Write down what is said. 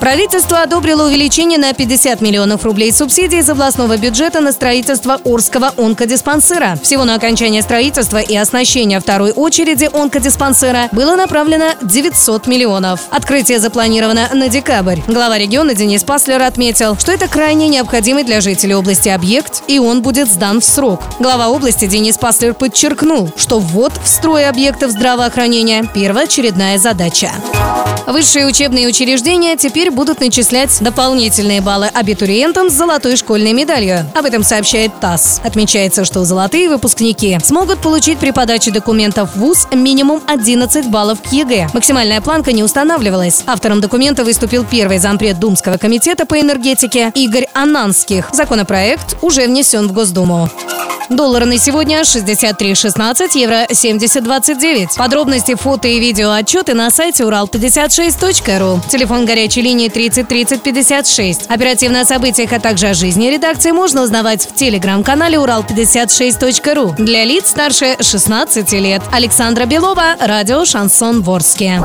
Правительство одобрило увеличение на 50 миллионов рублей субсидий из областного бюджета на строительство Орского онкодиспансера. Всего на окончание строительства и оснащение второй очереди онкодиспансера было направлено 900 миллионов. Открытие запланировано на декабрь. Глава региона Денис Паслер отметил, что это крайне необходимый для жителей области объект, и он будет сдан в срок. Глава области Денис Паслер подчеркнул, что ввод в строй объектов здравоохранения – первоочередная задача. Высшие учебные учреждения теперь будут начислять дополнительные баллы абитуриентам с золотой школьной медалью. Об этом сообщает ТАСС. Отмечается, что золотые выпускники смогут получить при подаче документов в ВУЗ минимум 11 баллов к ЕГЭ. Максимальная планка не устанавливалась. Автором документа выступил первый зампред Думского комитета по энергетике Игорь Ананских. Законопроект уже внесен в Госдуму. Доллар на сегодня 63.16, евро 70.29. Подробности, фото и видео отчеты на сайте урал56.ру. Телефон горячей линии 30 30 56. Оперативно о событиях, а также о жизни редакции можно узнавать в телеграм-канале урал56.ру. Для лиц старше 16 лет. Александра Белова, радио «Шансон Ворске».